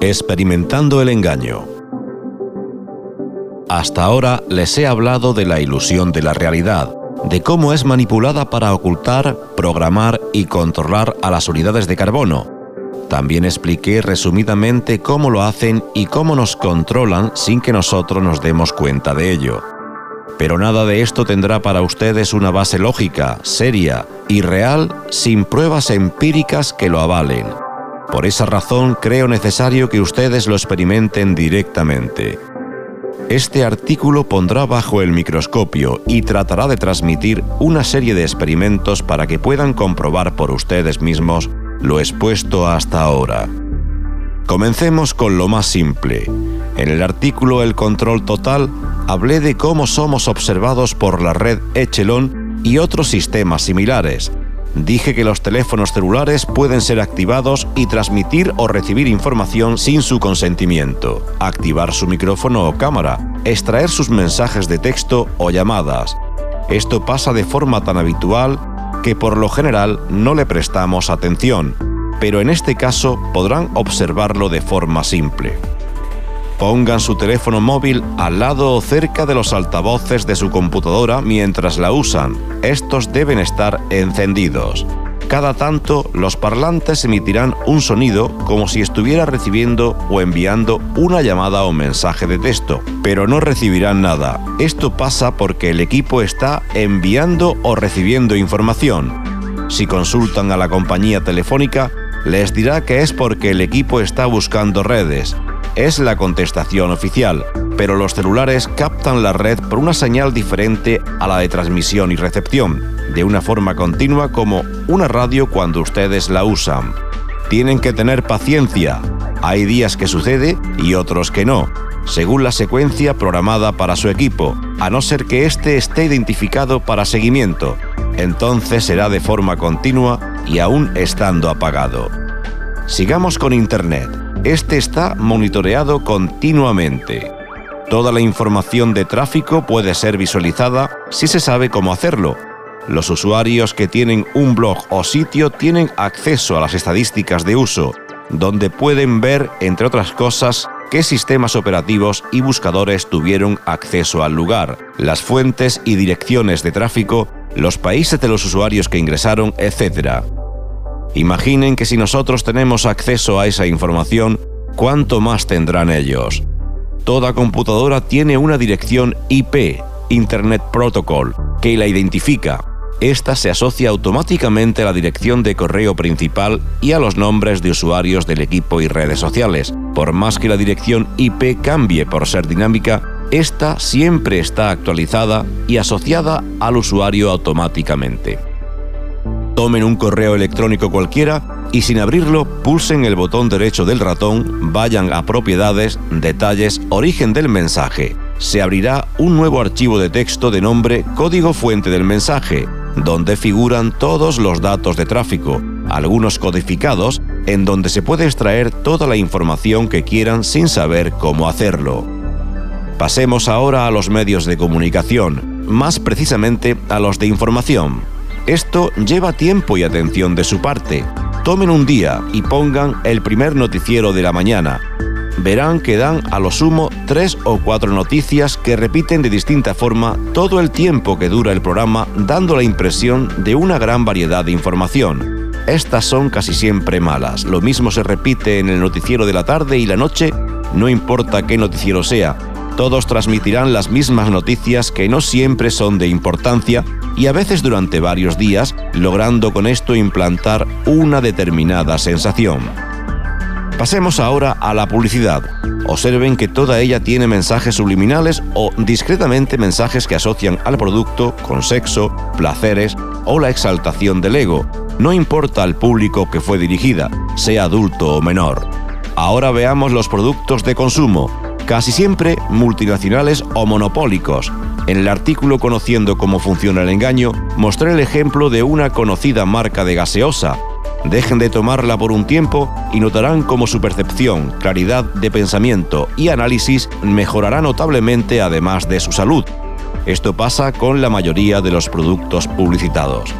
Experimentando el engaño. Hasta ahora les he hablado de la ilusión de la realidad, de cómo es manipulada para ocultar, programar y controlar a las unidades de carbono. También expliqué resumidamente cómo lo hacen y cómo nos controlan sin que nosotros nos demos cuenta de ello. Pero nada de esto tendrá para ustedes una base lógica, seria y real sin pruebas empíricas que lo avalen. Por esa razón creo necesario que ustedes lo experimenten directamente. Este artículo pondrá bajo el microscopio y tratará de transmitir una serie de experimentos para que puedan comprobar por ustedes mismos lo expuesto hasta ahora. Comencemos con lo más simple. En el artículo El control total hablé de cómo somos observados por la red Echelon y otros sistemas similares, Dije que los teléfonos celulares pueden ser activados y transmitir o recibir información sin su consentimiento, activar su micrófono o cámara, extraer sus mensajes de texto o llamadas. Esto pasa de forma tan habitual que por lo general no le prestamos atención, pero en este caso podrán observarlo de forma simple. Pongan su teléfono móvil al lado o cerca de los altavoces de su computadora mientras la usan. Estos deben estar encendidos. Cada tanto, los parlantes emitirán un sonido como si estuviera recibiendo o enviando una llamada o mensaje de texto, pero no recibirán nada. Esto pasa porque el equipo está enviando o recibiendo información. Si consultan a la compañía telefónica, les dirá que es porque el equipo está buscando redes es la contestación oficial, pero los celulares captan la red por una señal diferente a la de transmisión y recepción, de una forma continua como una radio cuando ustedes la usan. Tienen que tener paciencia. Hay días que sucede y otros que no, según la secuencia programada para su equipo, a no ser que éste esté identificado para seguimiento. Entonces será de forma continua y aún estando apagado. Sigamos con Internet. Este está monitoreado continuamente. Toda la información de tráfico puede ser visualizada si se sabe cómo hacerlo. Los usuarios que tienen un blog o sitio tienen acceso a las estadísticas de uso, donde pueden ver, entre otras cosas, qué sistemas operativos y buscadores tuvieron acceso al lugar, las fuentes y direcciones de tráfico, los países de los usuarios que ingresaron, etc. Imaginen que si nosotros tenemos acceso a esa información, ¿cuánto más tendrán ellos? Toda computadora tiene una dirección IP, Internet Protocol, que la identifica. Esta se asocia automáticamente a la dirección de correo principal y a los nombres de usuarios del equipo y redes sociales. Por más que la dirección IP cambie por ser dinámica, esta siempre está actualizada y asociada al usuario automáticamente. Tomen un correo electrónico cualquiera y sin abrirlo pulsen el botón derecho del ratón, vayan a propiedades, detalles, origen del mensaje. Se abrirá un nuevo archivo de texto de nombre código fuente del mensaje, donde figuran todos los datos de tráfico, algunos codificados, en donde se puede extraer toda la información que quieran sin saber cómo hacerlo. Pasemos ahora a los medios de comunicación, más precisamente a los de información. Esto lleva tiempo y atención de su parte. Tomen un día y pongan el primer noticiero de la mañana. Verán que dan a lo sumo tres o cuatro noticias que repiten de distinta forma todo el tiempo que dura el programa, dando la impresión de una gran variedad de información. Estas son casi siempre malas. Lo mismo se repite en el noticiero de la tarde y la noche, no importa qué noticiero sea. Todos transmitirán las mismas noticias que no siempre son de importancia y a veces durante varios días, logrando con esto implantar una determinada sensación. Pasemos ahora a la publicidad. Observen que toda ella tiene mensajes subliminales o discretamente mensajes que asocian al producto con sexo, placeres o la exaltación del ego. No importa al público que fue dirigida, sea adulto o menor. Ahora veamos los productos de consumo, casi siempre multinacionales o monopólicos, en el artículo Conociendo cómo funciona el engaño, mostré el ejemplo de una conocida marca de gaseosa. Dejen de tomarla por un tiempo y notarán cómo su percepción, claridad de pensamiento y análisis mejorará notablemente además de su salud. Esto pasa con la mayoría de los productos publicitados.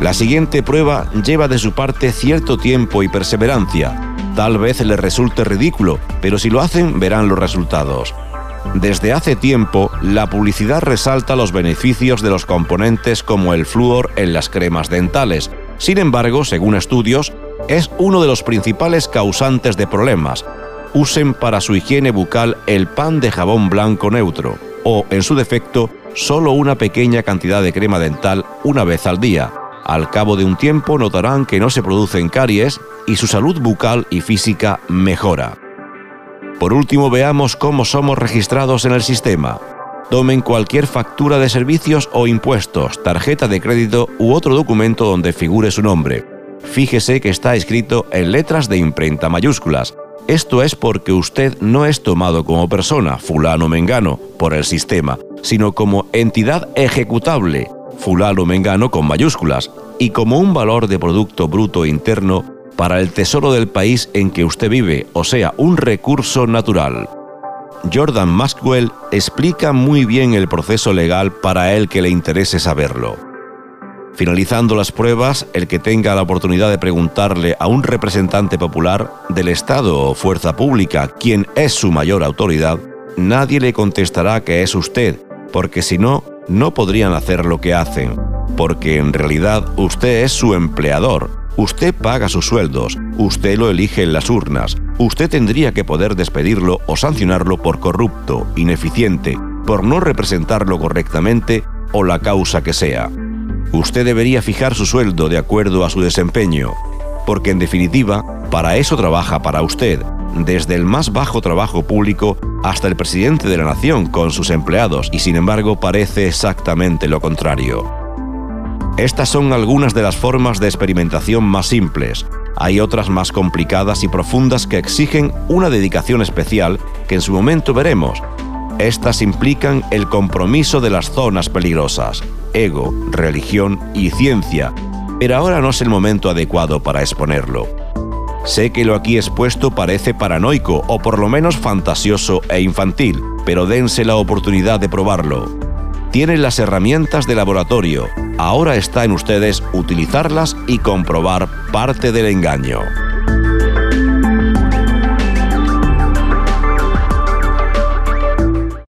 La siguiente prueba lleva de su parte cierto tiempo y perseverancia. Tal vez les resulte ridículo, pero si lo hacen verán los resultados. Desde hace tiempo, la publicidad resalta los beneficios de los componentes como el flúor en las cremas dentales. Sin embargo, según estudios, es uno de los principales causantes de problemas. Usen para su higiene bucal el pan de jabón blanco neutro o, en su defecto, solo una pequeña cantidad de crema dental una vez al día. Al cabo de un tiempo notarán que no se producen caries y su salud bucal y física mejora. Por último, veamos cómo somos registrados en el sistema. Tomen cualquier factura de servicios o impuestos, tarjeta de crédito u otro documento donde figure su nombre. Fíjese que está escrito en letras de imprenta mayúsculas. Esto es porque usted no es tomado como persona, fulano mengano, por el sistema, sino como entidad ejecutable, fulano mengano con mayúsculas, y como un valor de Producto Bruto Interno para el tesoro del país en que usted vive, o sea, un recurso natural. Jordan Maxwell explica muy bien el proceso legal para el que le interese saberlo. Finalizando las pruebas, el que tenga la oportunidad de preguntarle a un representante popular del Estado o fuerza pública quién es su mayor autoridad, nadie le contestará que es usted, porque si no, no podrían hacer lo que hacen, porque en realidad usted es su empleador, Usted paga sus sueldos, usted lo elige en las urnas, usted tendría que poder despedirlo o sancionarlo por corrupto, ineficiente, por no representarlo correctamente o la causa que sea. Usted debería fijar su sueldo de acuerdo a su desempeño, porque en definitiva, para eso trabaja para usted, desde el más bajo trabajo público hasta el presidente de la nación con sus empleados, y sin embargo parece exactamente lo contrario. Estas son algunas de las formas de experimentación más simples. Hay otras más complicadas y profundas que exigen una dedicación especial que en su momento veremos. Estas implican el compromiso de las zonas peligrosas, ego, religión y ciencia, pero ahora no es el momento adecuado para exponerlo. Sé que lo aquí expuesto parece paranoico o por lo menos fantasioso e infantil, pero dense la oportunidad de probarlo tienen las herramientas de laboratorio. Ahora está en ustedes utilizarlas y comprobar parte del engaño.